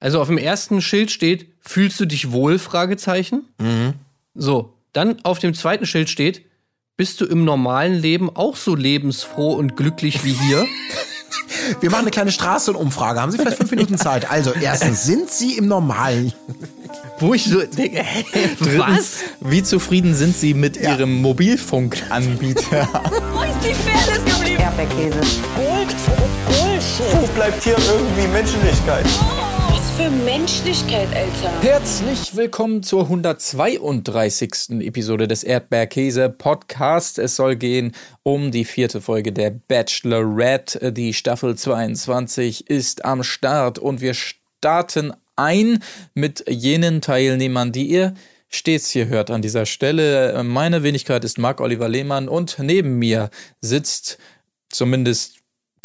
Also auf dem ersten Schild steht, fühlst du dich wohl? Fragezeichen. Mhm. So, dann auf dem zweiten Schild steht, bist du im normalen Leben auch so lebensfroh und glücklich wie hier? Wir machen eine kleine Straßenumfrage. Haben Sie vielleicht fünf Minuten Zeit? Also, erstens, sind Sie im normalen? Wo ich so denke, hä, was? Wie zufrieden sind Sie mit Ihrem Mobilfunkanbieter? Wo ist die Fairness geblieben? Erdbeerkäse. Gold, Bullshit. Wo bleibt hier irgendwie Menschlichkeit? Was für Menschlichkeit, Alter. Herzlich willkommen zur 132. Episode des Erdbeerkäse Podcast. Es soll gehen um die vierte Folge der Bachelorette. Die Staffel 22 ist am Start und wir starten ein mit jenen Teilnehmern, die ihr stets hier hört an dieser Stelle. Meine Wenigkeit ist Marc-Oliver Lehmann und neben mir sitzt zumindest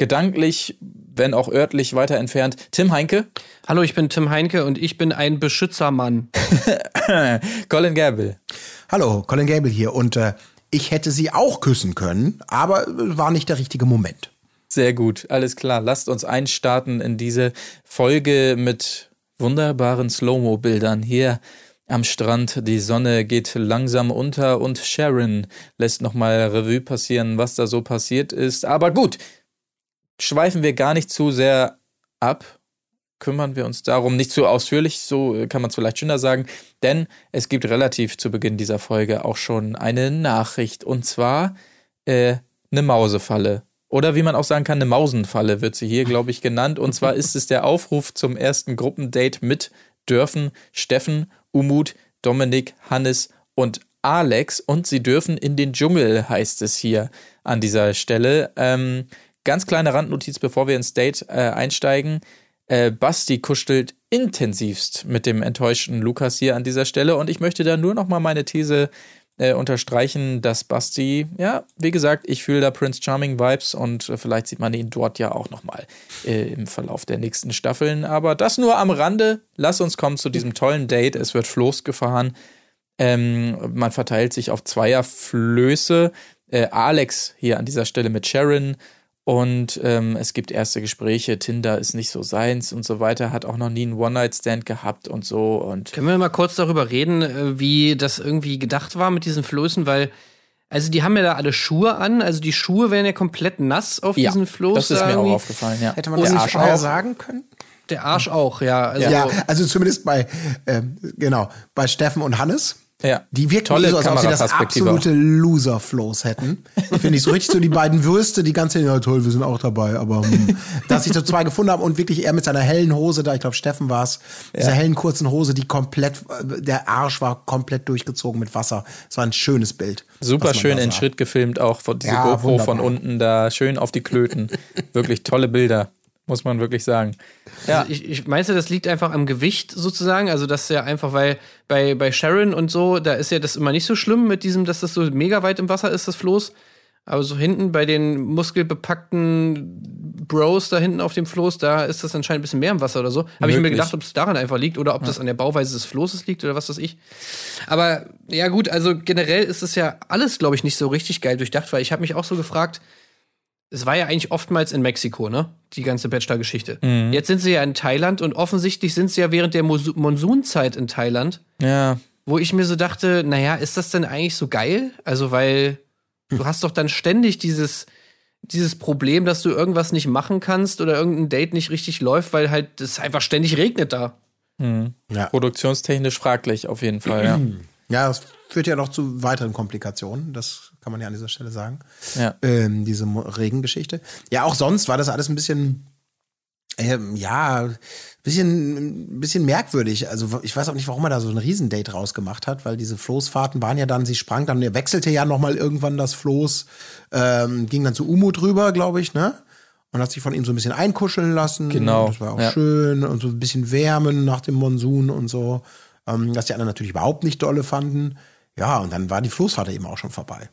gedanklich, wenn auch örtlich weiter entfernt, Tim Heinke. Hallo, ich bin Tim Heinke und ich bin ein Beschützermann. Colin Gable. Hallo, Colin Gable hier. Und äh, ich hätte Sie auch küssen können, aber äh, war nicht der richtige Moment. Sehr gut, alles klar. Lasst uns einstarten in diese Folge mit wunderbaren Slow-Mo-Bildern hier am Strand. Die Sonne geht langsam unter und Sharon lässt nochmal Revue passieren, was da so passiert ist. Aber gut, schweifen wir gar nicht zu sehr ab. Kümmern wir uns darum nicht zu ausführlich, so kann man es vielleicht schöner sagen, denn es gibt relativ zu Beginn dieser Folge auch schon eine Nachricht und zwar äh, eine Mausefalle. Oder wie man auch sagen kann, eine Mausenfalle wird sie hier, glaube ich, genannt. Und zwar ist es der Aufruf zum ersten Gruppendate mit dürfen Steffen, Umut, Dominik, Hannes und Alex. Und sie dürfen in den Dschungel, heißt es hier an dieser Stelle. Ähm, ganz kleine Randnotiz, bevor wir ins Date äh, einsteigen. Äh, Basti kuschelt intensivst mit dem enttäuschten Lukas hier an dieser Stelle. Und ich möchte da nur noch mal meine These äh, unterstreichen, dass Basti, ja, wie gesagt, ich fühle da Prince Charming Vibes und äh, vielleicht sieht man ihn dort ja auch nochmal äh, im Verlauf der nächsten Staffeln. Aber das nur am Rande. Lass uns kommen zu diesem tollen Date. Es wird Floß gefahren. Ähm, man verteilt sich auf Zweierflöße. Äh, Alex hier an dieser Stelle mit Sharon. Und ähm, es gibt erste Gespräche, Tinder ist nicht so seins und so weiter, hat auch noch nie einen One-Night-Stand gehabt und so. Und Können wir mal kurz darüber reden, äh, wie das irgendwie gedacht war mit diesen Flößen, weil also die haben ja da alle Schuhe an, also die Schuhe wären ja komplett nass auf ja, diesen Floß. das ist da mir auch aufgefallen, ja. Hätte man das Und vorher auch. sagen können? Der Arsch auch, ja. Also, Ja, also zumindest bei, ähm, genau, bei Steffen und Hannes. Ja. Die wirken Tolle so, als ob sie das absolute Loser-Flows hätten. Finde ich so richtig so die beiden Würste, die ganze, ja toll, wir sind auch dabei, aber hm, dass sich so zwei gefunden haben und wirklich er mit seiner hellen Hose, da ich glaube Steffen war es, dieser hellen kurzen Hose, die komplett, der Arsch war komplett durchgezogen mit Wasser. Es war ein schönes Bild. Super schön in. Schritt gefilmt, auch von diese Ja, GoPro wunderbar. von unten da, schön auf die Klöten. wirklich tolle Bilder, muss man wirklich sagen. Ja, Ich, ich meinte, das liegt einfach am Gewicht sozusagen. Also, das ist ja einfach, weil bei, bei Sharon und so, da ist ja das immer nicht so schlimm mit diesem, dass das so mega weit im Wasser ist, das Floß. Aber so hinten bei den muskelbepackten Bros da hinten auf dem Floß, da ist das anscheinend ein bisschen mehr im Wasser oder so. Habe ich mir gedacht, ob es daran einfach liegt oder ob das an der Bauweise des Floßes liegt oder was weiß ich. Aber ja, gut, also generell ist es ja alles, glaube ich, nicht so richtig geil durchdacht, weil ich habe mich auch so gefragt, es war ja eigentlich oftmals in Mexiko, ne? Die ganze Bachelor-Geschichte. Jetzt sind sie ja in Thailand und offensichtlich sind sie ja während der Mos- Monsunzeit in Thailand, ja. wo ich mir so dachte, naja, ist das denn eigentlich so geil? Also, weil du hast doch dann ständig dieses, dieses Problem, dass du irgendwas nicht machen kannst oder irgendein Date nicht richtig läuft, weil halt es einfach ständig regnet da. Ja. Produktionstechnisch fraglich auf jeden Fall, ja. Ja, das führt ja noch zu weiteren Komplikationen, das kann man ja an dieser Stelle sagen. Ja. Ähm, diese Regengeschichte. Ja, auch sonst war das alles ein bisschen, ähm, ja, bisschen, ein bisschen merkwürdig. Also ich weiß auch nicht, warum er da so ein Riesendate rausgemacht hat, weil diese Floßfahrten waren ja dann, sie sprang dann, er wechselte ja noch mal irgendwann das Floß, ähm, ging dann zu Umut rüber, glaube ich, ne? Und hat sich von ihm so ein bisschen einkuscheln lassen. Genau, Das war auch ja. schön und so ein bisschen wärmen nach dem Monsun und so. Ähm, was die anderen natürlich überhaupt nicht dolle fanden. Ja, und dann war die Floßfahrt eben auch schon vorbei.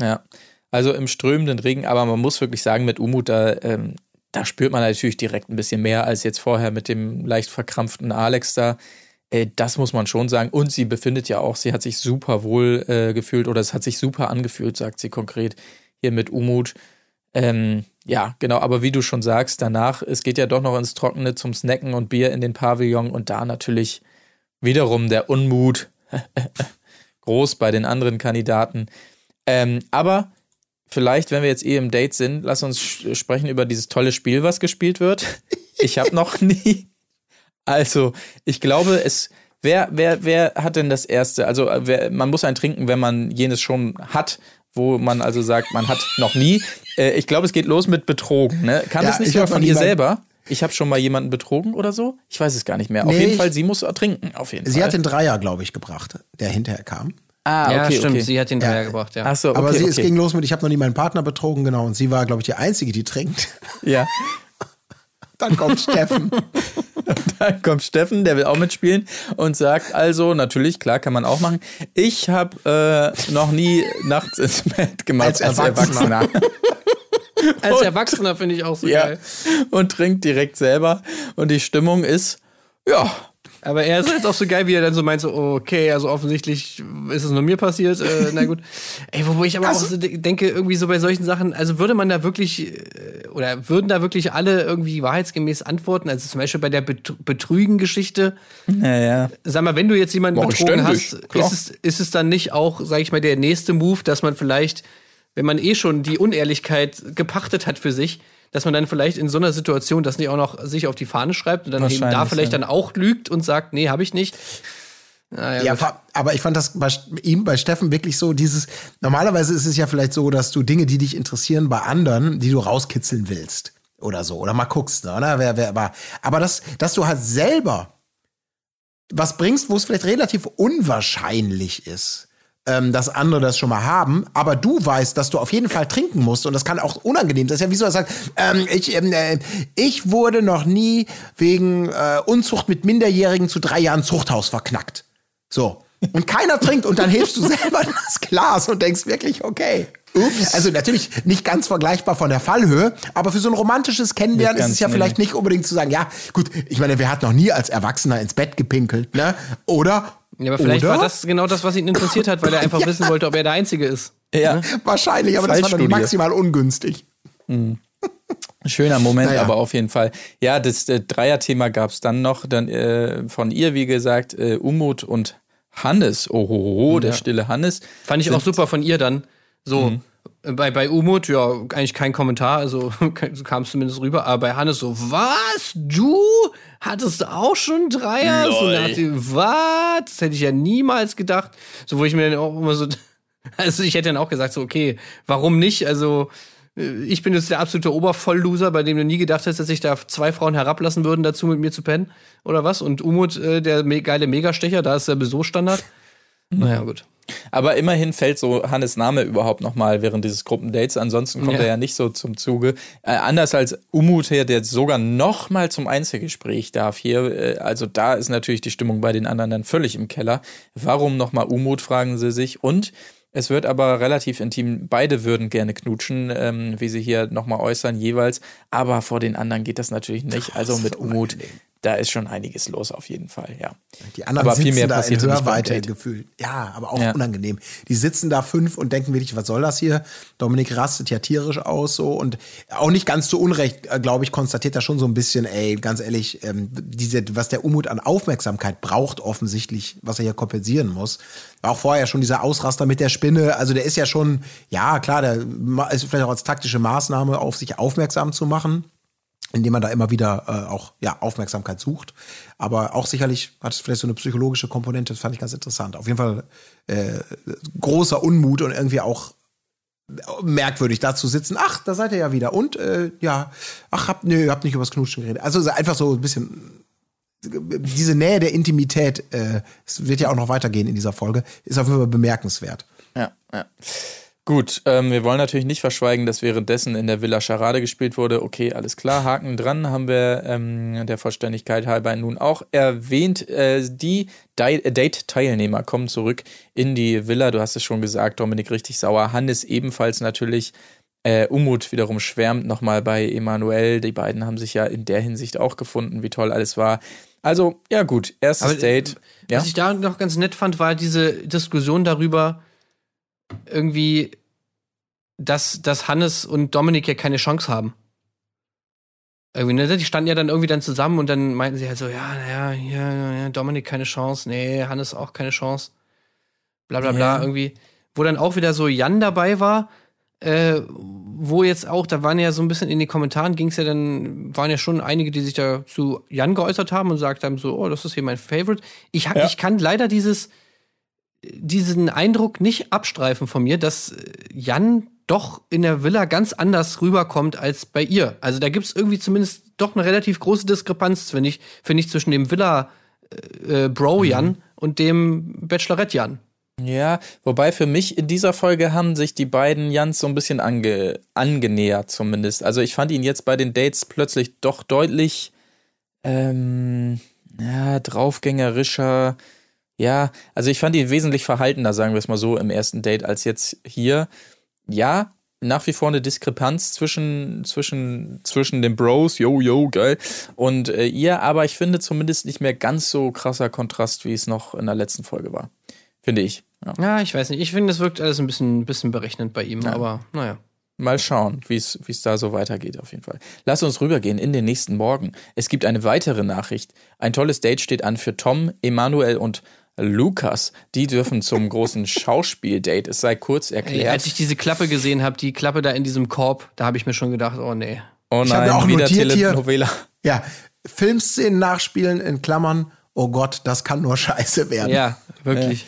Ja, also im strömenden Regen, aber man muss wirklich sagen, mit Umut, da, ähm, da spürt man natürlich direkt ein bisschen mehr als jetzt vorher mit dem leicht verkrampften Alex da. Äh, das muss man schon sagen. Und sie befindet ja auch, sie hat sich super wohl äh, gefühlt oder es hat sich super angefühlt, sagt sie konkret hier mit Umut. Ähm, ja, genau, aber wie du schon sagst, danach, es geht ja doch noch ins Trockene zum Snacken und Bier in den Pavillon und da natürlich wiederum der Unmut groß bei den anderen Kandidaten. Ähm, aber vielleicht, wenn wir jetzt eh im Date sind, lass uns sprechen über dieses tolle Spiel, was gespielt wird. Ich habe noch nie. Also, ich glaube, es. Wer, wer, wer hat denn das erste? Also, äh, wer, man muss ein trinken, wenn man jenes schon hat, wo man also sagt, man hat noch nie. Äh, ich glaube, es geht los mit Betrogen. Ne? Kann Ja, das nicht ich sogar von ihr selber? Ich habe schon mal jemanden betrogen oder so? Ich weiß es gar nicht mehr. Auf Nee, jeden ich- Fall, sie muss trinken. Auf jeden Sie Fall. hat den Dreier, glaube ich, gebracht, der hinterher kam. Ah, ja, okay, stimmt, okay. sie hat den Dreier gebracht, ja. Ach so, okay, Aber sie, okay. es ging los mit, ich habe noch nie meinen Partner betrogen, genau. Und sie war, glaube ich, die Einzige, die trinkt. Ja. Dann kommt Steffen. Dann kommt Steffen, der will auch mitspielen und sagt also, natürlich, klar, kann man auch machen. Ich habe äh, noch nie nachts ins Bett gemacht Als als, Erwachsener. Erwachsener. Als Erwachsener finde ich auch so ja. geil. Und trinkt direkt selber. Und die Stimmung ist, ja, Aber er ist jetzt auch so geil, wie er dann so meint, so, okay, also offensichtlich ist es nur mir passiert, äh, na gut. Ey, wo ich aber auch so de- denke, irgendwie so bei solchen Sachen, also würde man da wirklich, äh, oder würden da wirklich alle irgendwie wahrheitsgemäß antworten? Also zum Beispiel bei der Bet Betrügen-Geschichte, naja. sag mal, wenn du jetzt jemanden Mach ich betrogen ständig, hast, klar. ist es, ist es dann nicht auch, sag ich mal, der nächste Move, dass man vielleicht, wenn man eh schon die Unehrlichkeit gepachtet hat für sich, dass man dann vielleicht in so einer Situation das nicht auch noch sich auf die Fahne schreibt und dann eben da vielleicht ja. dann auch lügt und sagt, nee, habe ich nicht. Naja, Ja, gut. aber ich fand das bei ihm, bei Steffen wirklich so dieses, normalerweise ist es ja vielleicht so, dass du Dinge, die dich interessieren, bei anderen, die du rauskitzeln willst oder so, oder mal guckst, ne, oder? Wer, wer, aber, aber das, dass du halt selber was bringst, wo es vielleicht relativ unwahrscheinlich ist, ähm, dass andere das schon mal haben, aber du weißt, dass du auf jeden Fall trinken musst und das kann auch unangenehm sein. Das ist ja wie so, er sagt, ähm, ich, ähm, äh, ich wurde noch nie wegen äh, Unzucht mit Minderjährigen zu drei Jahren Zuchthaus verknackt. So. Und keiner trinkt und dann hebst du selber das Glas und denkst wirklich, okay. Ups. Also natürlich nicht ganz vergleichbar von der Fallhöhe, aber für so ein romantisches Kennenlernen ist es ja nee. vielleicht nicht unbedingt zu sagen, ja, gut, ich meine, wer hat noch nie als Erwachsener ins Bett gepinkelt, ne? Oder? Ja, aber vielleicht oder? war das genau das, was ihn interessiert hat, weil er einfach wissen wollte, ob er der Einzige ist. Ja, Wahrscheinlich, aber das war dann maximal ungünstig. schöner Moment, Naja. aber auf jeden Fall. Ja, das äh, Dreierthema gab es dann noch, dann äh, von ihr, wie gesagt, äh, Umut und Hannes. Ohoho, der stille Hannes. Fand ich auch super von ihr dann. So, bei, bei Umut, ja, eigentlich kein Kommentar, also so kam es zumindest rüber, aber bei Hannes so, was? Du hattest auch schon Dreier? So nach dem, was? Das hätte ich ja niemals gedacht. So, wo ich mir dann auch immer so, also ich hätte dann auch gesagt, so, okay, warum nicht? Also, äh, ich bin jetzt der absolute Obervollloser, bei dem du nie gedacht hast, dass sich da zwei Frauen herablassen würden, dazu mit mir zu pennen. Oder was? Und Umut, äh, der me geile Megastecher, da ist der sowieso Standard. Naja, gut. Aber immerhin fällt so Hannes Name überhaupt nochmal während dieses Gruppendates. Ansonsten kommt Ja. er ja nicht so zum Zuge. Äh, anders als Umut hier, der sogar nochmal zum Einzelgespräch darf hier. Äh, also da ist natürlich die Stimmung bei den anderen dann völlig im Keller. Warum nochmal Umut, fragen sie sich. Und es wird aber relativ intim. Beide würden gerne knutschen, ähm, wie sie hier nochmal äußern, jeweils. Aber vor den anderen geht das natürlich nicht. Also mit Umut, da ist schon einiges los auf jeden Fall, ja. Die anderen Aber viel sitzen mehr da in Hörweite gefühlt. Ja, aber auch Ja. unangenehm. Die sitzen da fünf und denken wirklich, was soll das hier? Dominik rastet ja tierisch aus so und auch nicht ganz zu Unrecht, äh, glaube ich, konstatiert er schon so ein bisschen, ey, ganz ehrlich, ähm, diese, was der Umut an Aufmerksamkeit braucht, offensichtlich, was er hier kompensieren muss. War auch vorher schon dieser Ausraster mit der Spinne, also der ist ja schon, ja klar, der ist vielleicht auch als taktische Maßnahme auf sich aufmerksam zu machen indem man da immer wieder äh, auch ja, Aufmerksamkeit sucht. Aber auch sicherlich hat es vielleicht so eine psychologische Komponente, das fand ich ganz interessant. Auf jeden Fall äh, großer Unmut und irgendwie auch merkwürdig da zu sitzen. Ach, da seid ihr ja wieder. Und äh, ja, ach, habt, nö, habt nicht übers Knutschen geredet. Also so einfach so ein bisschen diese Nähe der Intimität, äh, es wird ja auch noch weitergehen in dieser Folge, ist auf jeden Fall bemerkenswert. Ja, ja. Gut, ähm, wir wollen natürlich nicht verschweigen, dass währenddessen in der Villa Charade gespielt wurde. Okay, alles klar, Haken dran, haben wir ähm, der Vollständigkeit halber nun auch erwähnt. Äh, die Di- Date-Teilnehmer kommen zurück in die Villa. Du hast es schon gesagt, Dominik richtig sauer. Hannes ebenfalls natürlich. Äh, Umut wiederum schwärmt nochmal bei Emanuel. Die beiden haben sich ja in der Hinsicht auch gefunden, wie toll alles war. Also, ja gut, erstes Aber, äh, Date. Ja? Was ich da noch ganz nett fand, war diese Diskussion darüber, irgendwie, dass, dass Hannes und Dominik ja keine Chance haben. Irgendwie, ne? Die standen ja dann irgendwie dann zusammen und dann meinten sie halt so, ja, naja, hier, ja, Dominik keine Chance, nee, Hannes auch keine Chance. Bla bla bla, Ja. irgendwie. Wo dann auch wieder so Jan dabei war, äh, wo jetzt auch, da waren ja so ein bisschen in den Kommentaren, ging es ja dann, waren ja schon einige, die sich da zu Jan geäußert haben und gesagt haben, so, oh, das ist hier mein Favorite. Ich, hab, Ja. ich kann leider dieses, diesen Eindruck nicht abstreifen von mir, dass äh, Jan doch in der Villa ganz anders rüberkommt als bei ihr. Also da gibt es irgendwie zumindest doch eine relativ große Diskrepanz, finde ich, finde ich, zwischen dem Villa äh, Bro Jan und dem Bachelorette Jan. Ja, wobei für mich in dieser Folge haben sich die beiden Jans so ein bisschen ange, angenähert zumindest. Also ich fand ihn jetzt bei den Dates plötzlich doch deutlich ähm, ja, draufgängerischer. Ja, also ich fand ihn wesentlich verhaltener, sagen wir es mal so, im ersten Date als jetzt hier. Ja, nach wie vor eine Diskrepanz zwischen, zwischen, zwischen den Bros, yo, yo, geil, und äh, ihr, aber ich finde zumindest nicht mehr ganz so krasser Kontrast, wie es noch in der letzten Folge war. Finde ich. Ja. Ja, ich weiß nicht. Ich finde, es wirkt alles ein bisschen, bisschen berechnend bei ihm, Ja. aber naja. Mal schauen, wie es da so weitergeht, auf jeden Fall. Lass uns rübergehen in den nächsten Morgen. Es gibt eine weitere Nachricht. Ein tolles Date steht an für Tom, Emanuel und Lukas. Die dürfen zum großen Schauspieldate. Es sei kurz Ey, erklärt. als ich diese Klappe gesehen habe, die Klappe da in diesem Korb, da habe ich mir schon gedacht, oh nee. oh Ich hab mir auch wieder notiert hier- Telenovela. Ja, Filmszenen nachspielen in Klammern. Oh Gott, das kann nur scheiße werden. Ja, wirklich.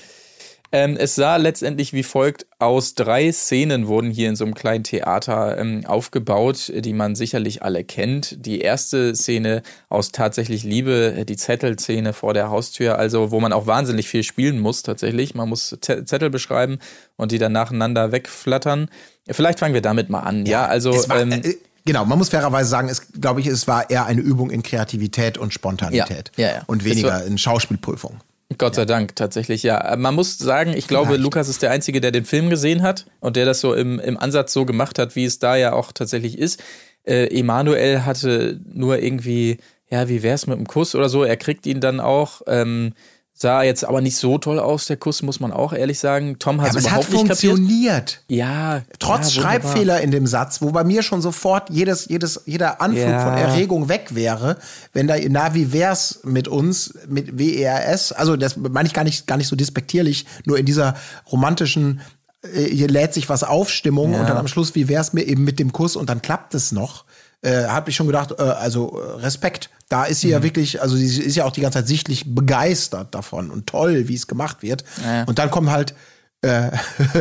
Ähm, es sah letztendlich wie folgt aus. Drei Szenen wurden hier in so einem kleinen Theater ähm, aufgebaut, die man sicherlich alle kennt. Die erste Szene aus tatsächlich Liebe, die Zettelszene vor der Haustür, also wo man auch wahnsinnig viel spielen muss tatsächlich. Man muss Z Zettel beschreiben und die dann nacheinander wegflattern. Vielleicht fangen wir damit mal an. Ja, also Es war, ähm, äh, genau, man muss fairerweise sagen, es glaube ich, es war eher eine Übung in Kreativität und Spontanität. Ja, ja, ja. Und weniger war- in Schauspielprüfung. Gott sei Dank, tatsächlich, ja. Man muss sagen, ich glaube, Vielleicht. Lukas ist der Einzige, der den Film gesehen hat und der das so im, im Ansatz so gemacht hat, wie es da ja auch tatsächlich ist. Äh, Emanuel hatte nur irgendwie, ja, wie wär's mit dem Kuss oder so. Er kriegt ihn dann auch. Ähm, sah jetzt aber nicht so toll aus, der Kuss, muss man auch ehrlich sagen. Tom hat Aber es es hat überhaupt nicht kapiert. funktioniert. Ja. Trotz ja. Schreibfehler in dem Satz, wo bei mir schon sofort jedes, jedes, jeder Anflug Ja. von Erregung weg wäre, wenn da, na, wie wär's mit uns, mit WERS, also das meine ich gar nicht, gar nicht so despektierlich, nur in dieser romantischen, äh, hier lädt sich was auf Stimmung und dann am Schluss, wie wär's mir eben mit dem Kuss und dann klappt es noch. Äh, habe ich schon gedacht, äh, also äh, Respekt. Da ist sie Mhm. ja wirklich, also sie ist ja auch die ganze Zeit sichtlich begeistert davon und toll, wie es gemacht wird. Ja. Und dann kommt halt äh,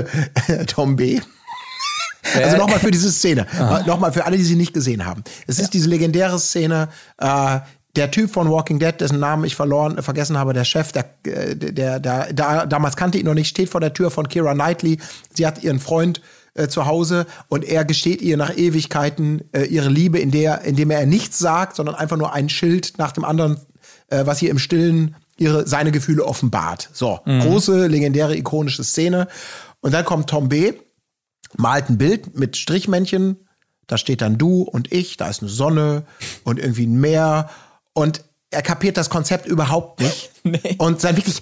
Tom B. Also nochmal für diese Szene. Nochmal für alle, die sie nicht gesehen haben. Es ist diese legendäre Szene, äh, der Typ von Walking Dead, dessen Namen ich verloren, äh, vergessen habe, der Chef, der, äh, der, der, der, damals kannte ihn noch nicht, steht vor der Tür von Kira Knightley. Sie hat ihren Freund äh, zu Hause und er gesteht ihr nach Ewigkeiten äh, ihre Liebe, in der, indem er nichts sagt, sondern einfach nur ein Schild nach dem anderen, äh, was ihr im Stillen ihre, seine Gefühle offenbart. So, große, legendäre, ikonische Szene. Und dann kommt Tom B., malt ein Bild mit Strichmännchen. Da steht dann du und ich, da ist eine Sonne und irgendwie ein Meer. Und er kapiert das Konzept überhaupt nicht. Nee. Und dann wirklich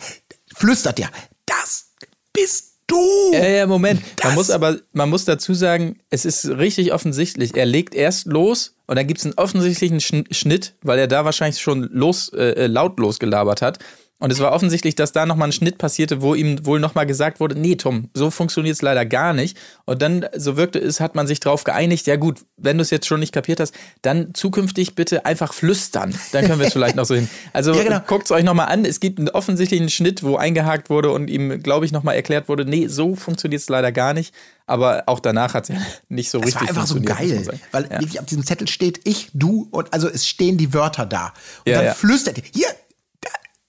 flüstert er, das bist du. Ja, ja, Moment. Das- Man muss aber, man muss dazu sagen, es ist richtig offensichtlich. Er legt erst los und dann gibt es einen offensichtlichen Schn- Schnitt, weil er da wahrscheinlich schon los, äh, laut losgelabert hat. Und es war offensichtlich, dass da nochmal ein Schnitt passierte, wo ihm wohl nochmal gesagt wurde, nee, Tom, so funktioniert es leider gar nicht. Und dann, so wirkte es, hat man sich drauf geeinigt, ja gut, wenn du es jetzt schon nicht kapiert hast, dann zukünftig bitte einfach flüstern. Dann können wir es vielleicht noch so hin. Also Ja, genau. guckt es euch nochmal an. Es gibt einen offensichtlichen Schnitt, wo eingehakt wurde und ihm, glaube ich, nochmal erklärt wurde, nee, so funktioniert es leider gar nicht. Aber auch danach hat es ja nicht so Das richtig war einfach so funktioniert, geil, weil ja. wirklich auf diesem Zettel steht ich, du und also es stehen die Wörter da. Und Ja, dann flüstert er, hier,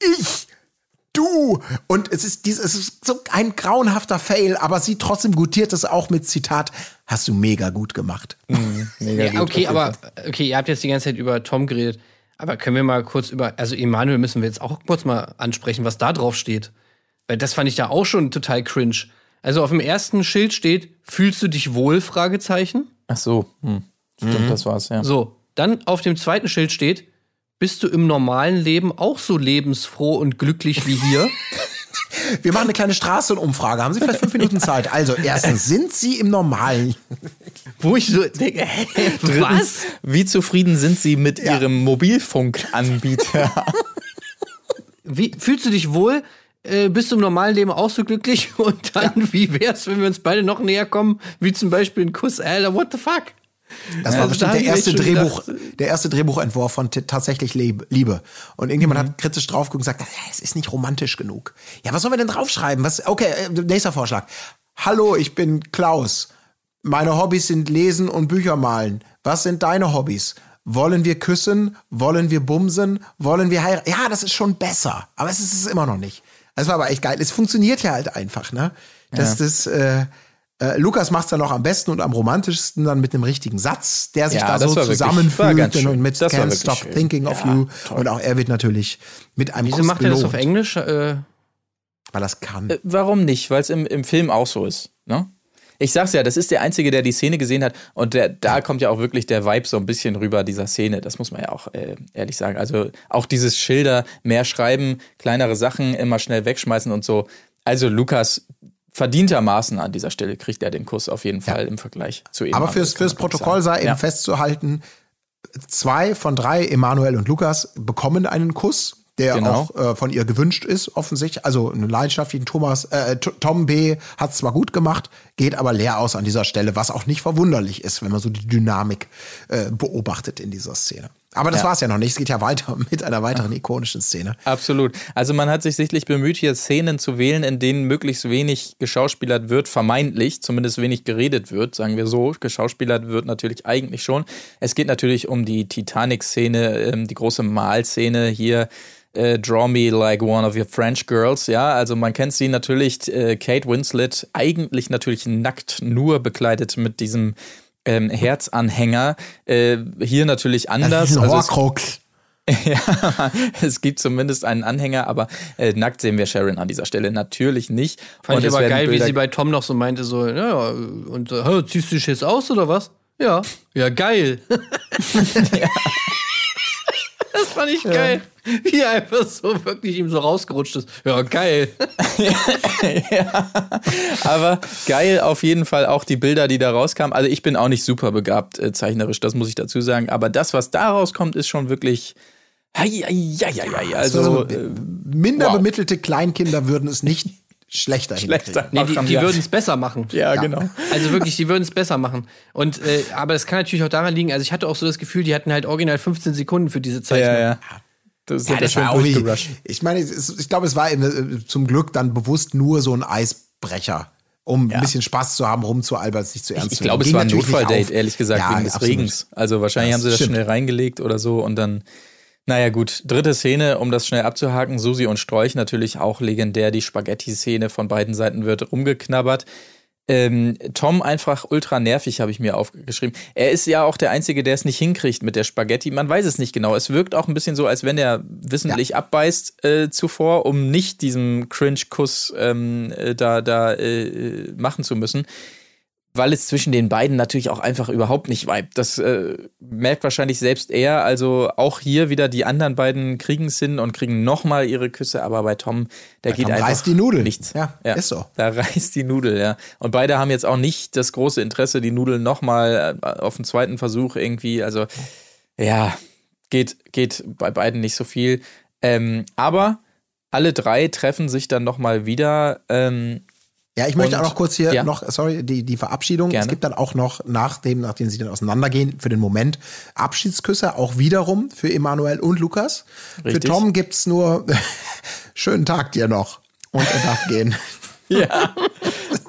ich, du. Und es ist, dies, es ist so ein grauenhafter Fail, aber sie trotzdem gutiert es auch mit Zitat, hast du mega gut gemacht. Mega Ja, gut, okay, aber okay, ihr habt jetzt die ganze Zeit über Tom geredet. Aber können wir mal kurz über, also Emanuel müssen wir jetzt auch kurz mal ansprechen, was da drauf steht. Weil das fand ich da auch schon total cringe. Also auf dem ersten Schild steht, fühlst du dich wohl? Fragezeichen. Ach so, hm. stimmt, das war's, ja. So, dann auf dem zweiten Schild steht, bist du im normalen Leben auch so lebensfroh und glücklich wie hier? Wir machen eine kleine Straßenumfrage. Haben Sie vielleicht fünf Minuten Zeit? Also, erstens, sind Sie im normalen? Wo ich so denke, hä, Drittens, was? wie zufrieden sind Sie mit Ihrem Mobilfunkanbieter? Wie, fühlst du dich wohl? Äh, bist du im normalen Leben auch so glücklich? Und dann, wie wär's, wenn wir uns beide noch näher kommen? Wie zum Beispiel ein Kuss, Alter, what the fuck? Das war Also bestimmt der erste Drehbuch, gedacht- der erste Drehbuchentwurf von tatsächlich Liebe. Und irgendjemand Mhm. hat kritisch drauf und gesagt, "Ja, es ist nicht romantisch genug. Ja, was sollen wir denn draufschreiben? Was, okay, äh, nächster Vorschlag. Hallo, ich bin Klaus. Meine Hobbys sind Lesen und Bücher malen. Was sind deine Hobbys? Wollen wir küssen? Wollen wir bumsen? Wollen wir heiraten? Ja, das ist schon besser. Aber es ist es immer noch nicht. Das war aber echt geil. Es funktioniert ja halt einfach, ne? Das, das, äh, äh, Lukas macht's dann noch am besten und am romantischsten dann mit einem richtigen Satz, der sich Ja, da das so zusammenfügt und mit Das Can't Stop schön. Thinking of Ja, You. toll. Und auch er wird natürlich mit einem Wieso Kuss macht er das auf Englisch? Äh, weil das kann. Äh, Warum nicht? Weil es im, im Film auch so ist. Ne? Ich sag's ja, das ist der Einzige, der die Szene gesehen hat. Und der, da kommt ja auch wirklich der Vibe so ein bisschen rüber dieser Szene. Das muss man ja auch äh, ehrlich sagen. Also auch dieses Schilder, mehr schreiben, kleinere Sachen immer schnell wegschmeißen und so. Also Lukas verdientermaßen an dieser Stelle kriegt er den Kuss auf jeden Fall im Vergleich zu ihm. Aber fürs, fürs Protokoll sei eben ja. festzuhalten, zwei von drei, Emanuel und Lukas, bekommen einen Kuss, der Genau. auch äh, von ihr gewünscht ist, offensichtlich. Also einen leidenschaftlichen Thomas, äh, Tom B. hat zwar gut gemacht, geht aber leer aus an dieser Stelle, was auch nicht verwunderlich ist, wenn man so die Dynamik äh, beobachtet in dieser Szene. Aber das Ja. war's ja noch nicht. Es geht ja weiter mit einer weiteren ikonischen Szene. Absolut. Also man hat sich sichtlich bemüht, hier Szenen zu wählen, in denen möglichst wenig geschauspielert wird, vermeintlich, zumindest wenig geredet wird, sagen wir so. Geschauspielert wird natürlich eigentlich schon. Es geht natürlich um die Titanic-Szene, ähm, die große Mahlszene hier. Äh, Draw Me Like One of Your French Girls, ja, also man kennt sie natürlich, äh, Kate Winslet, eigentlich natürlich nackt, nur bekleidet mit diesem ähm, Herzanhänger. Äh, hier natürlich anders. ein Also es- Horcrux. ja, es gibt zumindest einen Anhänger, aber äh, nackt sehen wir Sharon an dieser Stelle natürlich nicht. fand Und ich aber geil, wie Bilder- sie bei Tom noch so meinte, so, ja, und äh, "Hä, ziehst du dich jetzt aus oder was? Ja. Ja, geil. das fand ich geil. Wie er einfach so wirklich ihm so rausgerutscht ist. Ja, geil. Aber geil auf jeden Fall auch die Bilder, die da rauskamen. Also ich bin auch nicht super begabt äh, zeichnerisch, das muss ich dazu sagen. Aber das, was da rauskommt, ist schon wirklich. Hei, hei, hei, hei, hei. Also Also, äh, minder wow. bemittelte Kleinkinder würden es nicht schlechter schlechter. Nee, die, die ja. würden es besser machen. Ja, genau. Also wirklich, die würden es besser machen. Und äh, aber das kann natürlich auch daran liegen, also ich hatte auch so das Gefühl, die hatten halt original 15 Sekunden für diese Zeichnung. Ja, ja. Das ist Ja, ja, das war auch wie, ich meine, ich glaube, es war äh, zum Glück dann bewusst nur so ein Eisbrecher, um ein bisschen Spaß zu haben, rumzualbern, es nicht zu ernst Ich zu glaube, es war ein Notfalldate, ehrlich gesagt, Ja, wegen des absolut. Regens. Also wahrscheinlich Das haben sie das stimmt. schnell reingelegt oder so und dann, naja gut, dritte Szene, um das schnell abzuhaken, Susi und Strolch natürlich auch legendär, die Spaghetti-Szene von beiden Seiten wird rumgeknabbert. Ähm, Tom einfach ultra nervig, habe ich mir aufgeschrieben. Er ist ja auch der Einzige, der es nicht hinkriegt mit der Spaghetti. Man weiß es nicht genau. Es wirkt auch ein bisschen so, als wenn er wissentlich abbeißt äh, zuvor, um nicht diesen Cringe-Kuss ähm, äh, da, da äh, machen zu müssen weil es zwischen den beiden natürlich auch einfach überhaupt nicht vibet. Das äh, merkt wahrscheinlich selbst er. Also auch hier wieder die anderen beiden kriegen es hin und kriegen nochmal ihre Küsse, aber bei Tom, der geht Tom einfach reißt die Nudel. nichts. Ja, ist so. Da reißt die Nudel, ja. Und beide haben jetzt auch nicht das große Interesse, die Nudel nochmal äh, auf den zweiten Versuch irgendwie. Also ja, geht, geht bei beiden nicht so viel. Ähm, aber alle drei treffen sich dann nochmal wieder. Ähm, Ja, ich möchte Und- auch noch kurz hier ja. noch, sorry, die, die Verabschiedung. Gerne. Es gibt dann auch noch, nachdem, nachdem sie dann auseinandergehen, für den Moment Abschiedsküsse, auch wiederum für Emanuel und Lukas. Richtig. Für Tom gibt's nur schönen Tag dir noch. Und er darf gehen. ja,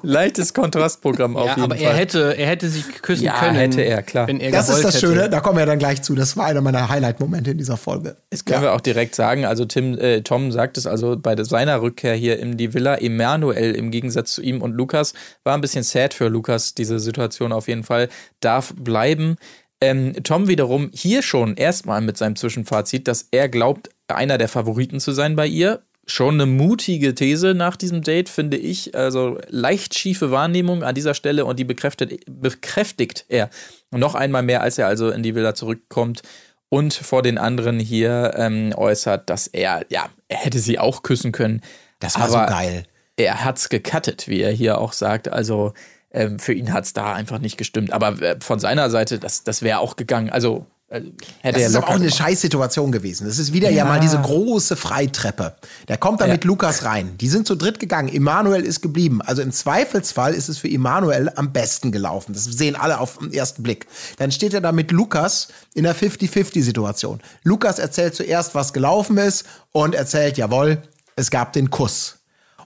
leichtes Kontrastprogramm auf Ja, jeden aber Fall. er hätte, er hätte sie küssen Ja, können. hätte er, klar. Wenn er Das ist das hätte. Schöne, da kommen wir dann gleich zu. Das war einer meiner Highlight-Momente in dieser Folge. Das können wir auch direkt sagen. Also Tim, äh, Tom sagt es also bei seiner Rückkehr hier in die Villa. Emanuel im Gegensatz zu ihm und Lukas war ein bisschen sad für Lukas, diese Situation auf jeden Fall. Darf bleiben. Ähm, Tom wiederum hier schon erstmal mit seinem Zwischenfazit, dass er glaubt, einer der Favoriten zu sein bei ihr. Schon eine mutige These nach diesem Date, finde ich. Also leicht schiefe Wahrnehmung an dieser Stelle und die bekräftigt, bekräftigt er noch einmal mehr, als er also in die Villa zurückkommt und vor den anderen hier ähm, äußert, dass er, ja, er hätte sie auch küssen können. Das war so Aber geil. er hat's gecuttet, wie er hier auch sagt. Also ähm, für ihn hat's da einfach nicht gestimmt. Aber äh, von seiner Seite, das, das wäre auch gegangen. Also hätte Das ist aber auch eine. Scheißsituation gewesen. Das ist wieder ja, Ja. mal diese große Freitreppe. Der kommt da Ja. mit Lukas rein. Die sind zu dritt gegangen. Emanuel ist geblieben. Also im Zweifelsfall ist es für Emanuel am besten gelaufen. Das sehen alle auf den ersten Blick. Dann steht er da mit Lukas in der 50-50-Situation. Lukas erzählt zuerst, was gelaufen ist und erzählt, jawohl, es gab den Kuss.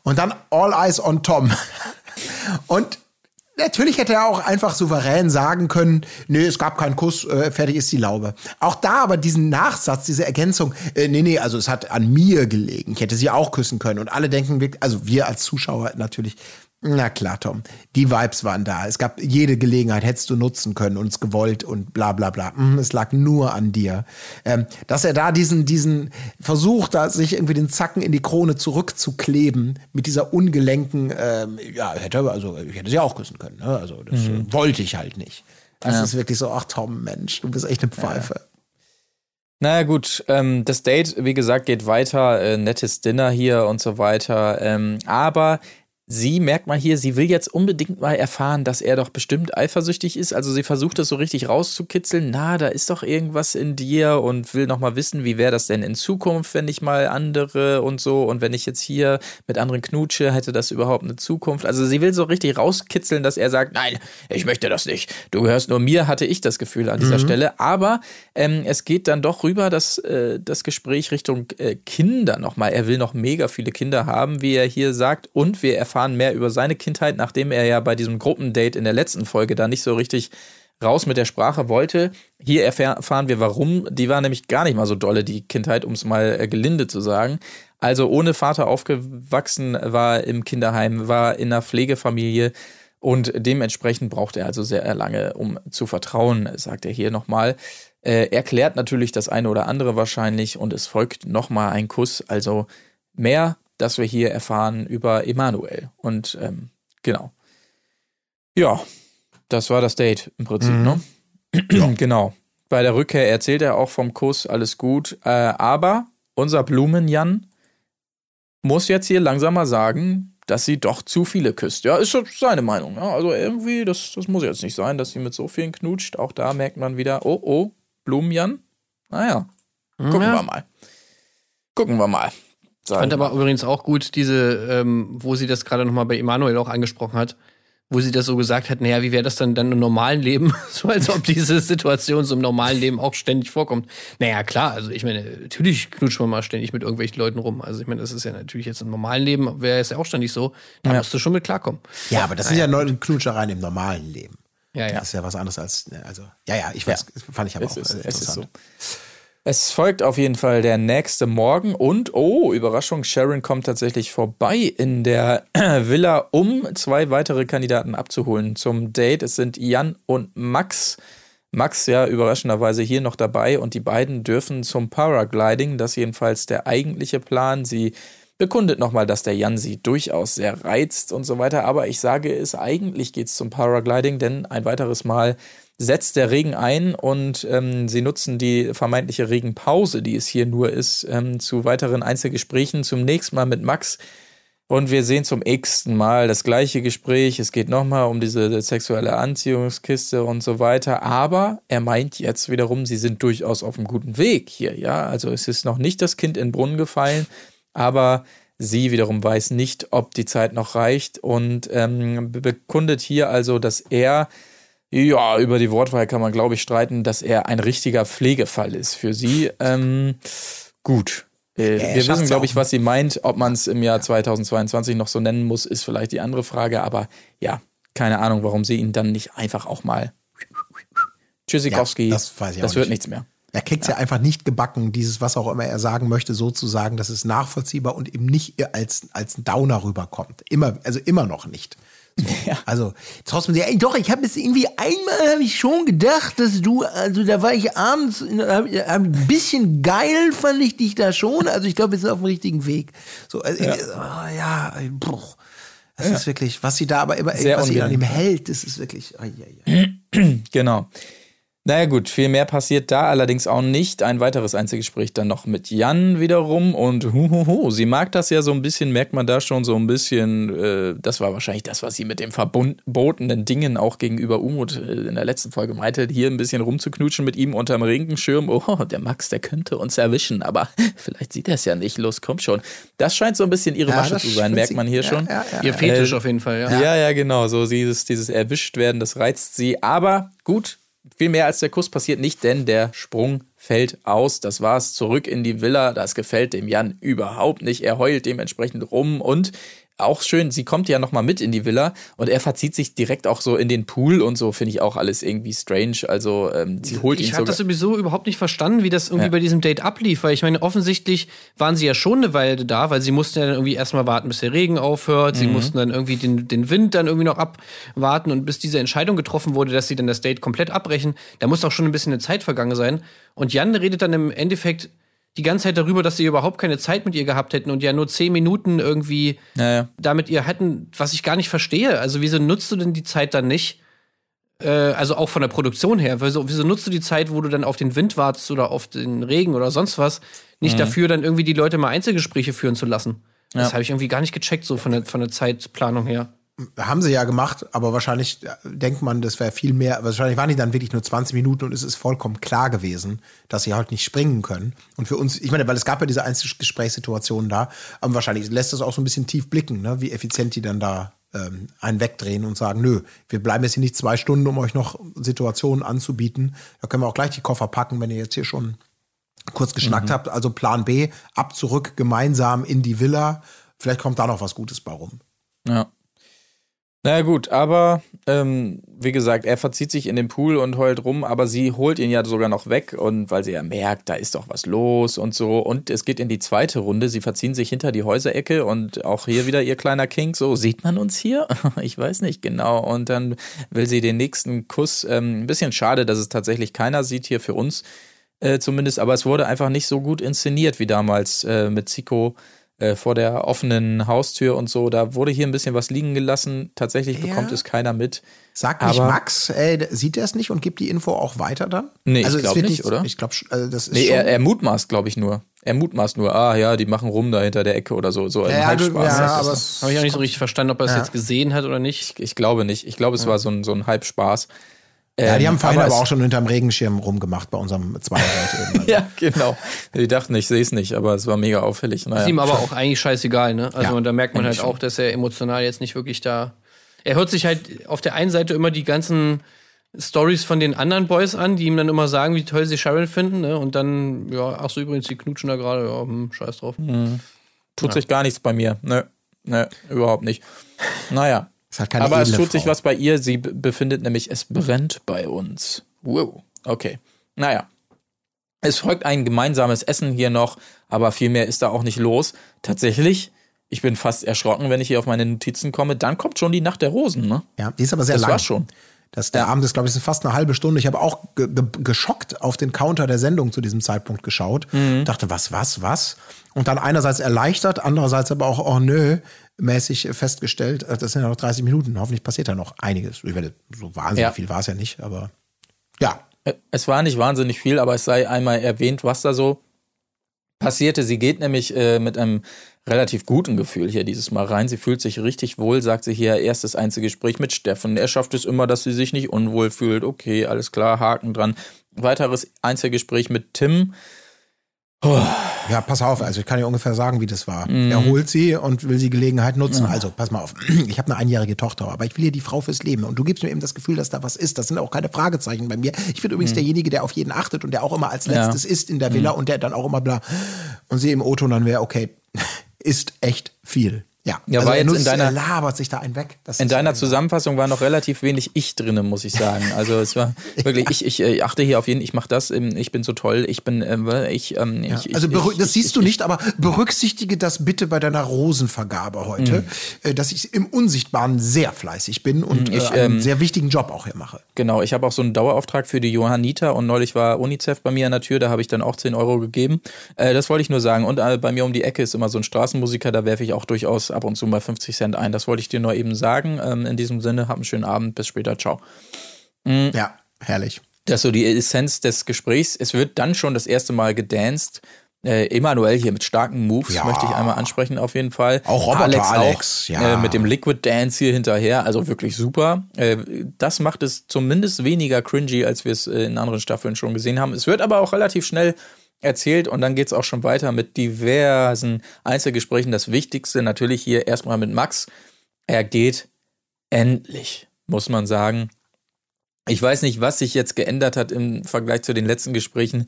Und dann All Eyes on Tom. Und Natürlich hätte er auch einfach souverän sagen können, nee, es gab keinen Kuss, äh, fertig ist die Laube. Auch da aber diesen Nachsatz, diese Ergänzung, äh, nee, nee, also es hat an mir gelegen. Ich hätte sie auch küssen können. Und alle denken wirklich, also wir als Zuschauer natürlich, na klar, Tom, die Vibes waren da. Es gab jede Gelegenheit, hättest du nutzen können und es gewollt und bla bla bla. Mhm, Es lag nur an dir. Ähm, dass er da diesen, diesen Versuch, da sich irgendwie den Zacken in die Krone zurückzukleben, mit dieser ungelenken, ähm, ja, hätte, also ich hätte sie auch küssen können. Ne? Also das äh, wollte ich halt nicht. Das ist wirklich so, ach Tom, Mensch, du bist echt eine Pfeife. Naja, gut, ähm, das Date, wie gesagt, geht weiter, äh, nettes Dinner hier und so weiter. Ähm, aber sie merkt mal hier, sie will jetzt unbedingt mal erfahren, dass er doch bestimmt eifersüchtig ist. Also sie versucht das so richtig rauszukitzeln. Na, da ist doch irgendwas in dir und will noch mal wissen, wie wäre das denn in Zukunft, wenn ich mal andere und so und wenn ich jetzt hier mit anderen knutsche, hätte das überhaupt eine Zukunft? Also sie will so richtig rauskitzeln, dass er sagt, nein, ich möchte das nicht. Du gehörst nur mir, hatte ich das Gefühl an dieser Stelle. Aber ähm, es geht dann doch rüber, dass äh, das Gespräch Richtung äh, Kinder nochmal. Er will noch mega viele Kinder haben, wie er hier sagt. Und wir erfahren mehr über seine Kindheit, nachdem er ja bei diesem Gruppendate in der letzten Folge da nicht so richtig raus mit der Sprache wollte. Hier erfahr- erfahren wir warum. Die war nämlich gar nicht mal so dolle, die Kindheit, um es mal äh, gelinde zu sagen. Also ohne Vater aufgewachsen, war im Kinderheim, war in einer Pflegefamilie und dementsprechend braucht er also sehr lange, um zu vertrauen, sagt er hier nochmal. Äh, er klärt natürlich das eine oder andere wahrscheinlich und es folgt nochmal ein Kuss. Also mehr, dass wir hier erfahren über Emanuel. Und ähm, genau. Ja, das war das Date im Prinzip, ne? genau. Bei der Rückkehr erzählt er auch vom Kuss, alles gut. Äh, aber unser Blumenjan muss jetzt hier langsam mal sagen, dass sie doch zu viele küsst. Ja, ist seine Meinung. Ja, also irgendwie, das, das muss jetzt nicht sein, dass sie mit so vielen knutscht. Auch da merkt man wieder, oh, oh, Blumenjan. Naja, gucken Ja. wir mal. Gucken wir mal. Ich fand aber übrigens auch gut, diese, ähm, wo sie das gerade nochmal bei Emanuel auch angesprochen hat, wo sie das so gesagt hat, naja, wie wäre das dann, dann im normalen Leben? so als ob diese Situation so im normalen Leben auch ständig vorkommt. Naja, klar, also ich meine, natürlich knutscht man mal ständig mit irgendwelchen Leuten rum. Also ich meine, das ist ja natürlich jetzt im normalen Leben, wäre es ja auch ständig so. Da musst du schon mit klarkommen. Ja, aber das sind ja neue Knutschereien im normalen Leben. Ja, ja. Das ist ja was anderes als, also, ja, ja, ich weiß, fand ich aber Es auch ist, äh, es ist so. Es folgt auf jeden Fall der nächste Morgen und, oh, Überraschung, Sharon kommt tatsächlich vorbei in der Villa, um zwei weitere Kandidaten abzuholen zum Date. Es sind Jan und Max. Max ja überraschenderweise hier noch dabei und die beiden dürfen zum Paragliding. Das jedenfalls der eigentliche Plan. Sie bekundet nochmal, dass der Jan sie durchaus sehr reizt und so weiter. Aber ich sage es, eigentlich geht's zum Paragliding, denn ein weiteres Mal setzt der Regen ein und ähm, sie nutzen die vermeintliche Regenpause, die es hier nur ist, ähm, zu weiteren Einzelgesprächen. Zunächst mal mit Max. Und wir sehen zum x-ten Mal das gleiche Gespräch. Es geht nochmal um diese sexuelle Anziehungskiste und so weiter. Aber er meint jetzt wiederum, sie sind durchaus auf einem guten Weg hier. Ja, also es ist noch nicht das Kind in den Brunnen gefallen, aber sie wiederum weiß nicht, ob die Zeit noch reicht und ähm, bekundet hier also, dass er ja, über die Wortwahl kann man, glaube ich, streiten, dass er ein richtiger Pflegefall ist für sie. Ähm, gut. Äh, Ja, wir wissen, glaube ich, was sie meint. Ob man es im Jahr 2022 noch so nennen muss, ist vielleicht die andere Frage. Aber ja, keine Ahnung, warum sie ihn dann nicht einfach auch mal. Tschüssikowski, Ja, das weiß ich auch das wird nicht. nichts mehr. Er kriegt es ja. einfach nicht gebacken, dieses, was auch immer er sagen möchte, so zu sagen, dass es nachvollziehbar und eben nicht als, als Downer rüberkommt. Immer, also immer noch nicht. So. Also trotzdem, ey, doch, ich habe es irgendwie einmal habe ich schon gedacht, dass du, also da war ich abends, in- hab- ein bisschen geil fand ich dich da schon. Also ich glaube, wir sind auf dem richtigen Weg. So, also, ja, oh, ja bruch. das ist wirklich, was sie da aber immer, Sehr was sie an ihm hält, das ist wirklich, ai, ai, ai. Genau. Naja gut, viel mehr passiert da allerdings auch nicht. Ein weiteres Einzelgespräch dann noch mit Jan wiederum und huhuhu, sie mag das ja so ein bisschen, merkt man da schon so ein bisschen, äh, das war wahrscheinlich das, was sie mit den verbotenen Dingen auch gegenüber Umut äh, in der letzten Folge meinte, hier ein bisschen rumzuknutschen mit ihm unterm Regenschirm. Oh, der Max, der könnte uns erwischen, aber vielleicht sieht er es ja nicht. Los, komm schon. Das scheint so ein bisschen ihre Ja, Masche zu sein, merkt man hier ja, schon. Ja, ja, Ihr. Fetisch Äh, auf jeden Fall, ja. Ja, ja, genau. So dieses, dieses Erwischtwerden, das reizt sie. Aber gut, viel mehr als der Kuss passiert nicht, denn der Sprung fällt aus. Das war's. Zurück in die Villa. Das gefällt dem Jan überhaupt nicht. Er heult dementsprechend rum und auch schön, sie kommt ja nochmal mit in die Villa und er verzieht sich direkt auch so in den Pool und so, finde ich auch alles irgendwie strange. Also ähm, sie holt ihn Ich habe das sowieso überhaupt nicht verstanden, wie das irgendwie Ja. bei diesem Date ablief, weil ich meine, offensichtlich waren sie ja schon eine Weile da, weil sie mussten ja dann irgendwie erstmal warten, bis der Regen aufhört. Mhm. Sie mussten dann irgendwie den, den Wind dann irgendwie noch abwarten und bis diese Entscheidung getroffen wurde, dass sie dann das Date komplett abbrechen, da muss auch schon ein bisschen eine Zeit vergangen sein. Und Jan redet dann im Endeffekt die ganze Zeit darüber, dass sie überhaupt keine Zeit mit ihr gehabt hätten und ja nur zehn Minuten irgendwie Naja. damit ihr hätten, was ich gar nicht verstehe. Also wieso nutzt du denn die Zeit dann nicht? Äh, also auch von der Produktion her. Wieso, wieso nutzt du die Zeit, wo du dann auf den Wind wartest oder auf den Regen oder sonst was, nicht dafür, dann irgendwie die Leute mal Einzelgespräche führen zu lassen? Das Ja. habe ich irgendwie gar nicht gecheckt, so von der, von der Zeitplanung her. Haben sie ja gemacht, aber wahrscheinlich äh, denkt man, das wäre viel mehr. Wahrscheinlich waren die dann wirklich nur 20 Minuten und es ist vollkommen klar gewesen, dass sie halt nicht springen können. Und für uns, ich meine, weil es gab ja diese Einzelgesprächssituationen da, aber wahrscheinlich lässt das auch so ein bisschen tief blicken, ne? wie effizient die dann da ähm, einen wegdrehen und sagen, nö, wir bleiben jetzt hier nicht zwei Stunden, um euch noch Situationen anzubieten. Da können wir auch gleich die Koffer packen, wenn ihr jetzt hier schon kurz geschnackt habt. Also Plan B, ab zurück, gemeinsam in die Villa. Vielleicht kommt da noch was Gutes bei rum. Ja. Naja gut, aber ähm, wie gesagt, er verzieht sich in den Pool und heult rum, aber sie holt ihn ja sogar noch weg und weil sie ja merkt, da ist doch was los und so. Und es geht in die zweite Runde. Sie verziehen sich hinter die Häuserecke und auch hier wieder ihr kleiner King. So, sieht man uns hier? Ich weiß nicht genau. Und dann will sie den nächsten Kuss. Ähm, ein bisschen schade, dass es tatsächlich keiner sieht hier für uns äh, zumindest, aber es wurde einfach nicht so gut inszeniert wie damals äh, mit Zico äh, vor der offenen Haustür und so. Da wurde hier ein bisschen was liegen gelassen. Tatsächlich Ja. bekommt es keiner mit. Sagt nicht Aber- Max, ey, sieht er es nicht und gibt die Info auch weiter dann? Nee, ich es glaub wird nicht, oder? Ich glaube, also das ist Nee, schon, er, er mutmaßt, glaube ich, nur. Er mutmaßt nur, ah ja, die machen rum da hinter der Ecke oder so. So Ja, Halbspaß. du- ja, ist aber Habe ich auch nicht so richtig verstanden, ob er es Ja. jetzt gesehen hat oder nicht. ich, ich glaube nicht. Ich glaube, es war so ein, so ein Halbspaß. Ja, die Ähm, haben vorhin aber, es- auch schon hinterm Regenschirm rumgemacht bei unserem Zweierseite. eben. Ja, genau. Die dachten, ich sehe es nicht, aber es war mega auffällig. Naja. Ist ihm aber auch eigentlich scheißegal, ne? Also Ja, da merkt man halt auch, dass er emotional jetzt nicht wirklich da. Er hört sich halt auf der einen Seite immer die ganzen Stories von den anderen Boys an, die ihm dann immer sagen, wie toll sie Sharon finden, ne? Und dann, ja, ach so, übrigens, die knutschen da gerade, ja, hm, scheiß drauf. tut sich gar nichts bei mir. Nö, nö, überhaupt nicht. Naja. Halt Aber es tut sich Frau. was bei ihr. Sie befindet nämlich, es brennt bei uns. Wow. Okay. Naja. Es folgt ein gemeinsames Essen hier noch, aber viel mehr ist da auch nicht los. Tatsächlich, ich bin fast erschrocken, wenn ich hier auf meine Notizen komme. Dann kommt schon die Nacht der Rosen, ne? Ja, die ist aber sehr Das lang. war schon. Das, der Abend ist, glaube ich, sind fast eine halbe Stunde. Ich habe auch ge ge geschockt auf den Counter der Sendung zu diesem Zeitpunkt geschaut. Mhm. Dachte, was, was, was? Und dann einerseits erleichtert, andererseits aber auch, oh nö, mäßig festgestellt, äh, das sind ja noch 30 Minuten. Hoffentlich passiert da noch einiges. Ich werde, so wahnsinnig Ja. viel war es ja nicht, aber ja. Es war nicht wahnsinnig viel, aber es sei einmal erwähnt, was da so passierte. Sie geht nämlich äh, mit einem relativ guten Gefühl hier dieses Mal rein. Sie fühlt sich richtig wohl, sagt sie hier, erstes Einzelgespräch mit Steffen. Er schafft es immer, dass sie sich nicht unwohl fühlt. Okay, alles klar, Haken dran. Weiteres Einzelgespräch mit Tim. Ja, pass auf, also ich kann dir ungefähr sagen, wie das war. Mhm. Er holt sie und will die Gelegenheit nutzen. Also, pass mal auf, ich habe eine einjährige Tochter, aber ich will hier die Frau fürs Leben. Und du gibst mir eben das Gefühl, dass da was ist. Das sind auch keine Fragezeichen bei mir. Ich bin übrigens derjenige, der auf jeden achtet und der auch immer als Mhm. Ja. letztes ist in der Villa und der dann auch immer bla. Und sie im und dann wäre, okay, ist echt viel. Ja, Ja, also war jetzt in nutzt, deiner- er labert sich da einen weg. Das In deiner Zusammenfassung war noch relativ wenig Ich drinne, muss ich sagen. Also es war wirklich, ich, ich äh, achte hier auf jeden, ich mache das, ähm, ich bin so toll, ich bin, äh, ich, ähm, Ja, ich, also ich, ich, das ich, siehst ich, du nicht, aber berücksichtige das bitte bei deiner Rosenvergabe heute, äh, dass ich im Unsichtbaren sehr fleißig bin und Ich, äh, einen ähm, sehr wichtigen Job auch hier mache. Genau, ich habe auch so einen Dauerauftrag für die Johannita und neulich war UNICEF bei mir an der Tür, da habe ich dann auch 10 Euro gegeben. Äh, das wollte ich nur sagen. Und äh, bei mir um die Ecke ist immer so ein Straßenmusiker, da werfe ich auch durchaus ab und zu mal 50 Cent ein. Das wollte ich dir nur eben sagen. Ähm, in diesem Sinne, hab einen schönen Abend, bis später, ciao. Ja, herrlich. Das ist so die Essenz des Gesprächs. Es wird dann schon das erste Mal gedanced. Äh, Emanuel hier mit starken Moves Ja. möchte ich einmal ansprechen auf jeden Fall. Auch Roboter Alex, Alex, auch, ja. äh, mit dem Liquid Dance hier hinterher, also wirklich super. Äh, das macht es zumindest weniger cringy, als wir es äh, in anderen Staffeln schon gesehen haben. Es wird aber auch relativ schnell erzählt und dann geht es auch schon weiter mit diversen Einzelgesprächen. Das Wichtigste natürlich hier erstmal mit Max. Er geht endlich, muss man sagen. Ich weiß nicht, was sich jetzt geändert hat im Vergleich zu den letzten Gesprächen,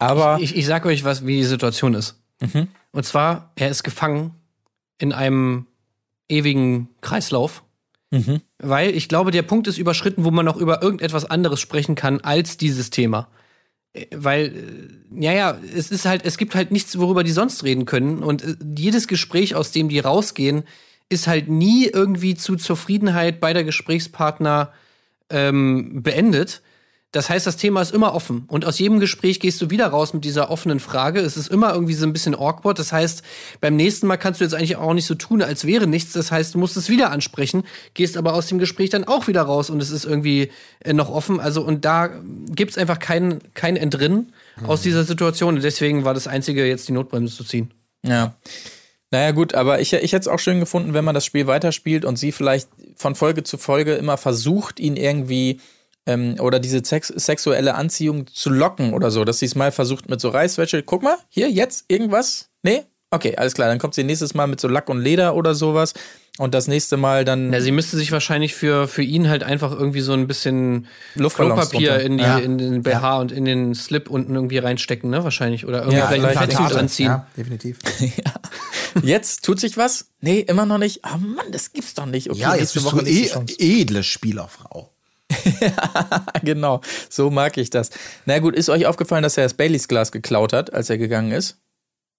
aber Ich, ich sag euch, was, wie die Situation ist. Mhm. Und zwar, er ist gefangen in einem ewigen Kreislauf. Mhm. Weil ich glaube, der Punkt ist überschritten, wo man noch über irgendetwas anderes sprechen kann als dieses Thema. Äh, Weil, äh, ja, ja, es ist halt, es gibt halt nichts, worüber die sonst reden können. Und äh, jedes Gespräch, aus dem die rausgehen, ist halt nie irgendwie zu Zufriedenheit beider Gesprächspartner ähm, beendet. Das heißt, das Thema ist immer offen. Und aus jedem Gespräch gehst du wieder raus mit dieser offenen Frage. Es ist immer irgendwie so ein bisschen awkward. Das heißt, beim nächsten Mal kannst du jetzt eigentlich auch nicht so tun, als wäre nichts. Das heißt, du musst es wieder ansprechen, gehst aber aus dem Gespräch dann auch wieder raus und es ist irgendwie äh, noch offen. Also, und da gibt's einfach kein, kein Entrinnen aus dieser Situation. Und deswegen war das Einzige, jetzt die Notbremse zu ziehen. Ja. Naja, gut, aber ich, ich hätte es auch schön gefunden, wenn man das Spiel weiterspielt und sie vielleicht von Folge zu Folge immer versucht, ihn irgendwie ähm, oder diese sex sexuelle Anziehung zu locken oder so, dass sie es mal versucht mit so Reißwäsche. Guck mal, hier, jetzt, irgendwas? Nee? Okay, alles klar. Dann kommt sie nächstes Mal mit so Lack und Leder oder sowas. Und das nächste Mal dann Ja, sie müsste sich wahrscheinlich für, für ihn halt einfach irgendwie so ein bisschen Klopapier in, die, Ja. in den BH und in den Slip unten irgendwie reinstecken, ne? Wahrscheinlich. Oder irgendwie Ja, vielleicht ein vielleicht Fettsuit anziehen. Ja, definitiv. Jetzt tut sich was? Nee, immer noch nicht. Ah Mann, das gibt's doch nicht. Okay, Ja, jetzt nächste bist Woche du eh, Chance. edle Spielerfrau. genau, so mag ich das. Na gut, ist euch aufgefallen, dass er das Baileys Glas geklaut hat, als er gegangen ist?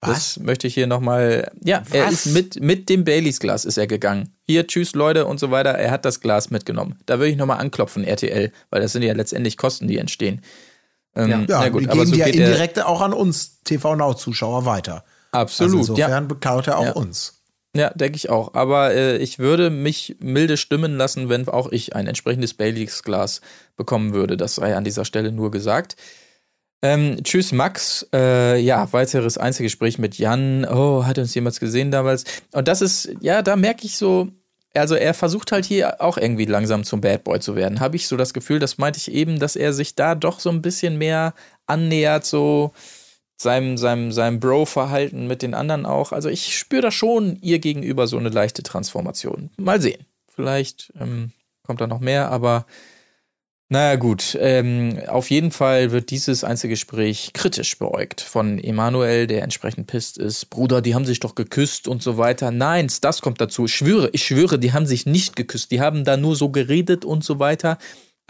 Das möchte ich hier nochmal. Ja, er Was? ist mit, mit dem Baileys Glas ist er gegangen. Hier, tschüss Leute und so weiter. Er hat das Glas mitgenommen. Da würde ich nochmal anklopfen, RTL, weil das sind ja letztendlich Kosten, die entstehen. Ähm, Ja, na gut, die aber geben so die ja geht er. indirekt auch an uns TV Now Zuschauer weiter. Absolut, Also ja. insofern beklaut er auch Ja. uns. Ja, denke ich auch. Aber äh, ich würde mich milde stimmen lassen, wenn auch ich ein entsprechendes Baileys Glas bekommen würde. Das sei an dieser Stelle nur gesagt. Ähm, tschüss, Max. Äh, ja, weiteres Einzelgespräch mit Jan. Oh, hat uns jemals gesehen damals? Und das ist, ja, da merke ich so, also er versucht halt hier auch irgendwie langsam zum Bad Boy zu werden. Habe ich so das Gefühl, das meinte ich eben, dass er sich da doch so ein bisschen mehr annähert, so seinem, seinem, seinem Bro-Verhalten mit den anderen auch. Also ich spüre da schon ihr gegenüber so eine leichte Transformation. Mal sehen. Vielleicht ähm, kommt da noch mehr, aber naja gut. Ähm, auf jeden Fall wird dieses Einzelgespräch kritisch beäugt von Emanuel, der entsprechend pisst ist. Bruder, die haben sich doch geküsst und so weiter. Nein, das kommt dazu. Ich schwöre, ich schwöre, die haben sich nicht geküsst. Die haben da nur so geredet und so weiter.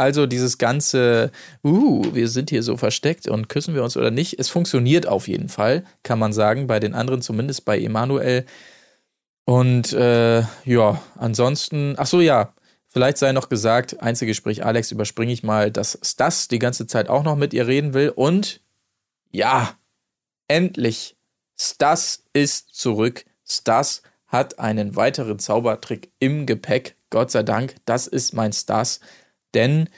Also dieses ganze, uh, wir sind hier so versteckt und küssen wir uns oder nicht, es funktioniert auf jeden Fall, kann man sagen, bei den anderen zumindest bei Emanuel. Und äh, ja, ansonsten, ach so ja, vielleicht sei noch gesagt, Einzelgespräch Alex überspringe ich mal, dass Stas die ganze Zeit auch noch mit ihr reden will und ja, endlich, Stas ist zurück. Stas hat einen weiteren Zaubertrick im Gepäck. Gott sei Dank, das ist mein Stas. Denn,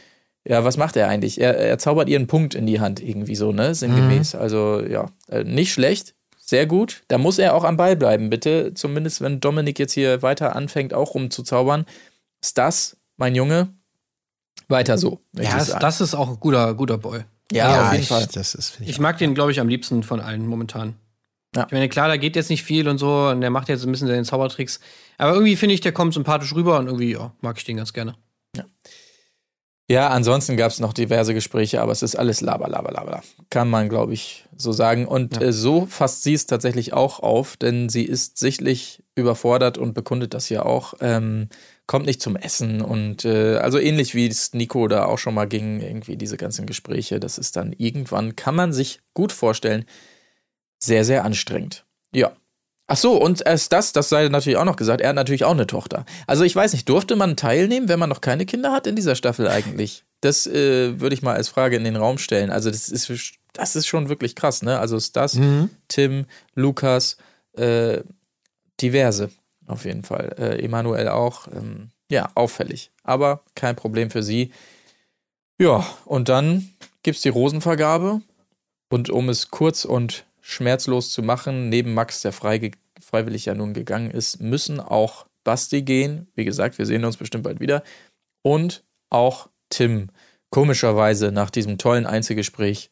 ja, was macht er eigentlich? Er, er zaubert ihren Punkt in die Hand, irgendwie so, ne? Sinngemäß. Also, ja, äh, nicht schlecht. Sehr gut. Da muss er auch am Ball bleiben, bitte. Zumindest, wenn Dominik jetzt hier weiter anfängt, auch rumzuzaubern. Stas, mein Junge, weiter so. Ja, das, das ist auch ein guter, guter Boy. ja, auf jeden ich, Fall. Das ist, finde Ich ich, mag den, glaube ich, am liebsten von allen momentan. Ja. Ich meine, klar, da geht jetzt nicht viel und so, und der macht jetzt ein bisschen seine Zaubertricks. Aber irgendwie finde ich, der kommt sympathisch rüber und irgendwie, ja, mag ich den ganz gerne. Ja, ansonsten gab es noch diverse Gespräche, aber es ist alles laber, laber, laber. Kann man, glaube ich, so sagen. Und Ja. äh, so fasst sie es tatsächlich auch auf, denn sie ist sichtlich überfordert und bekundet das ja auch. Ähm, kommt nicht zum Essen und äh, also ähnlich wie es Nico da auch schon mal ging, irgendwie diese ganzen Gespräche, das ist dann irgendwann, kann man sich gut vorstellen, sehr, sehr anstrengend. Ja. Ach so, und erst das, das sei natürlich auch noch gesagt, er hat natürlich auch eine Tochter. Also ich weiß nicht, durfte man teilnehmen, wenn man noch keine Kinder hat in dieser Staffel eigentlich? Das äh, würde ich mal als Frage in den Raum stellen. Also das ist, das ist schon wirklich krass, ne? Also ist das Mhm. Tim, Lukas, äh, diverse auf jeden Fall. Äh, Emanuel auch. Ähm, ja, auffällig. Aber kein Problem für sie. Ja, und dann gibt es die Rosenvergabe. Und um es kurz und schmerzlos zu machen, neben Max, der freiwillig ja nun gegangen ist, müssen auch Basti gehen. Wie gesagt, wir sehen uns bestimmt bald wieder. Und auch Tim. Komischerweise nach diesem tollen Einzelgespräch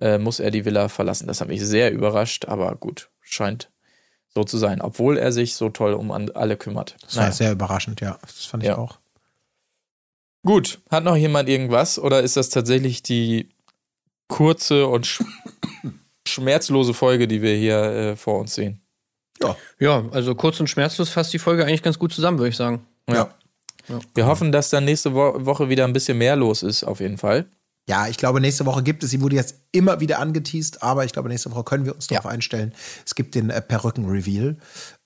äh, muss er die Villa verlassen. Das hat mich sehr überrascht, aber gut, scheint so zu sein, obwohl er sich so toll um alle kümmert. Das war sehr überraschend, ja. Das fand ich Ja. auch. Gut, hat noch jemand irgendwas oder ist das tatsächlich die kurze und schmerzlose Folge, die wir hier äh, vor uns sehen? Ja, also kurz und schmerzlos fasst die Folge eigentlich ganz gut zusammen, würde ich sagen. Ja. Wir hoffen, dass dann nächste Wo Woche wieder ein bisschen mehr los ist, auf jeden Fall. Ja, ich glaube, nächste Woche gibt es, sie wurde jetzt immer wieder angeteased, aber ich glaube, nächste Woche können wir uns darauf einstellen. Es gibt den äh, Perücken-Reveal.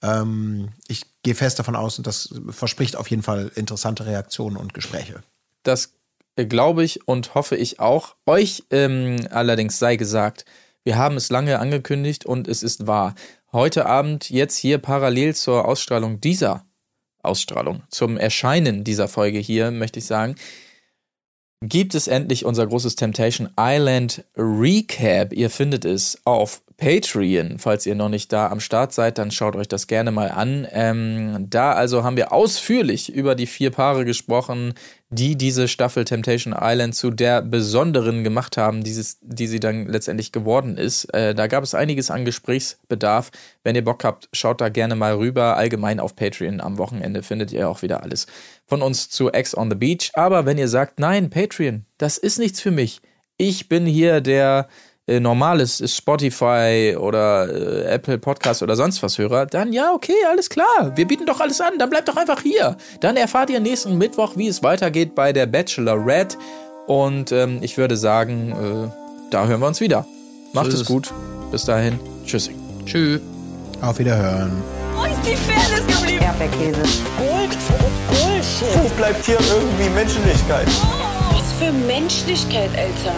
Ähm, ich gehe fest davon aus und das verspricht auf jeden Fall interessante Reaktionen und Gespräche. Das äh, glaube ich und hoffe ich auch. Euch ähm, allerdings sei gesagt, wir haben es lange angekündigt und es ist wahr. Heute Abend, jetzt hier parallel zur Ausstrahlung dieser Ausstrahlung, zum Erscheinen dieser Folge hier, möchte ich sagen, gibt es endlich unser großes Temptation Island Recap. Ihr findet es auf Patreon. Falls ihr noch nicht da am Start seid, dann schaut euch das gerne mal an. Ähm, da also haben wir ausführlich über die vier Paare gesprochen, die diese Staffel Temptation Island zu der besonderen gemacht haben, dieses, die sie dann letztendlich geworden ist. Äh, da gab es einiges an Gesprächsbedarf. Wenn ihr Bock habt, schaut da gerne mal rüber. Allgemein auf Patreon am Wochenende findet ihr auch wieder alles von uns zu Ex on the Beach. Aber wenn ihr sagt, nein, Patreon, das ist nichts für mich. Ich bin hier der äh, normales Spotify oder äh, Apple Podcast oder sonst was Hörer, dann ja, okay, alles klar. Wir bieten doch alles an. Dann bleibt doch einfach hier. Dann erfahrt ihr nächsten Mittwoch, wie es weitergeht bei der Bachelorette. Und ähm, ich würde sagen, äh, da hören wir uns wieder. Macht es es. gut. Bis dahin. Tschüssi. Tschüss. Auf Wiederhören. Wo ist die Fairness geblieben? Erdbeerkäse. Gold, Bullshit. Wo bleibt hier irgendwie Menschlichkeit? Was für Menschlichkeit, Alter.